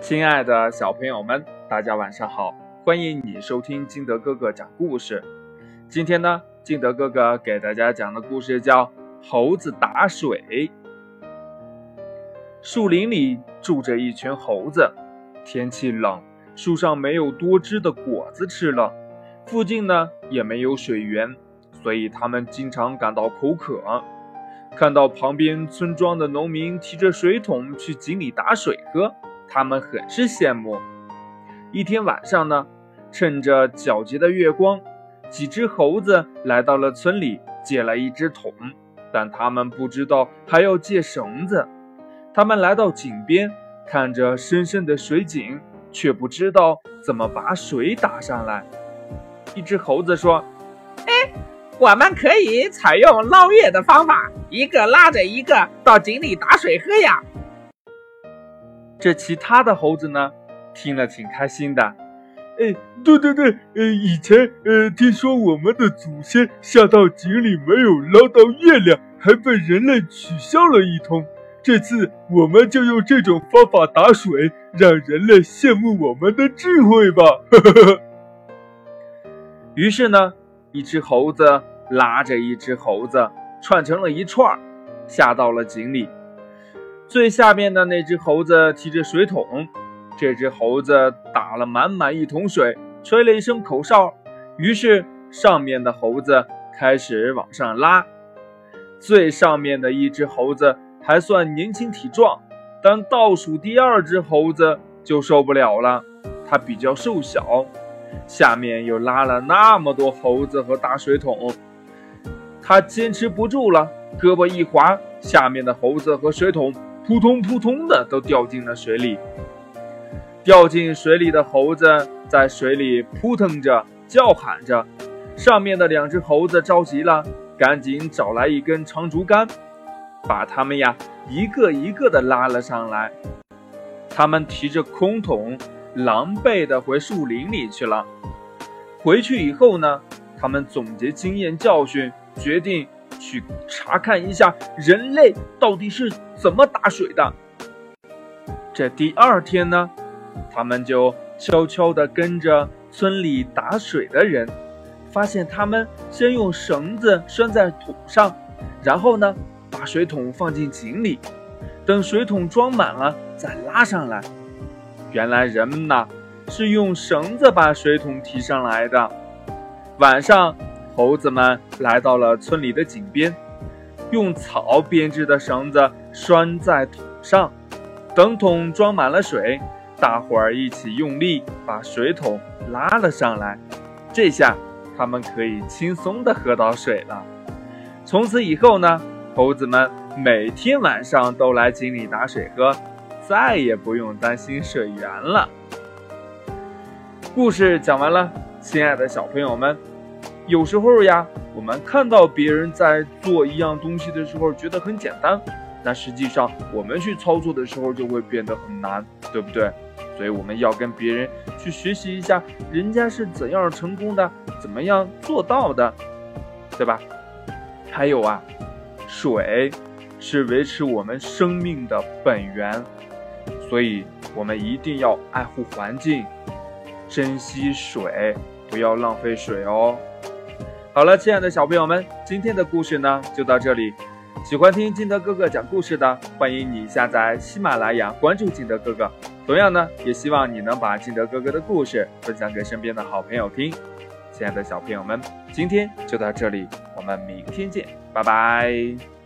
亲爱的小朋友们，大家晚上好！欢迎你收听金德哥哥讲故事。今天呢，金德哥哥给大家讲的故事叫《猴子打水》。树林里住着一群猴子，天气冷，树上没有多汁的果子吃了，附近呢也没有水源，所以他们经常感到口渴。看到旁边村庄的农民提着水桶去井里打水喝。他们很是羡慕。一天晚上呢，趁着皎洁的月光，几只猴子来到了村里，借了一只桶，但他们不知道还要借绳子。他们来到井边，看着深深的水井，却不知道怎么把水打上来。一只猴子说：“哎，我们可以采用捞月的方法，一个拉着一个到井里打水喝呀。”这其他的猴子呢，听了挺开心的。哎，对对对，呃，以前呃，听说我们的祖先下到井里没有捞到月亮，还被人类取笑了一通。这次我们就用这种方法打水，让人类羡慕我们的智慧吧。于是呢，一只猴子拉着一只猴子，串成了一串，下到了井里。最下面的那只猴子提着水桶，这只猴子打了满满一桶水，吹了一声口哨，于是上面的猴子开始往上拉。最上面的一只猴子还算年轻体壮，但倒数第二只猴子就受不了了，它比较瘦小，下面又拉了那么多猴子和大水桶，它坚持不住了，胳膊一滑，下面的猴子和水桶。扑通扑通的都掉进了水里，掉进水里的猴子在水里扑腾着，叫喊着。上面的两只猴子着急了，赶紧找来一根长竹竿，把它们呀一个一个的拉了上来。他们提着空桶，狼狈的回树林里去了。回去以后呢，他们总结经验教训，决定。去查看一下人类到底是怎么打水的。这第二天呢，他们就悄悄地跟着村里打水的人，发现他们先用绳子拴在桶上，然后呢，把水桶放进井里，等水桶装满了再拉上来。原来人们呐是用绳子把水桶提上来的。晚上。猴子们来到了村里的井边，用草编织的绳子拴在桶上，等桶装满了水，大伙儿一起用力把水桶拉了上来。这下他们可以轻松地喝到水了。从此以后呢，猴子们每天晚上都来井里打水喝，再也不用担心水源了。故事讲完了，亲爱的小朋友们。有时候呀，我们看到别人在做一样东西的时候，觉得很简单，但实际上我们去操作的时候就会变得很难，对不对？所以我们要跟别人去学习一下，人家是怎样成功的，怎么样做到的，对吧？还有啊，水是维持我们生命的本源，所以我们一定要爱护环境，珍惜水，不要浪费水哦。好了，亲爱的小朋友们，今天的故事呢就到这里。喜欢听金德哥哥讲故事的，欢迎你下载喜马拉雅，关注金德哥哥。同样呢，也希望你能把金德哥哥的故事分享给身边的好朋友听。亲爱的小朋友们，今天就到这里，我们明天见，拜拜。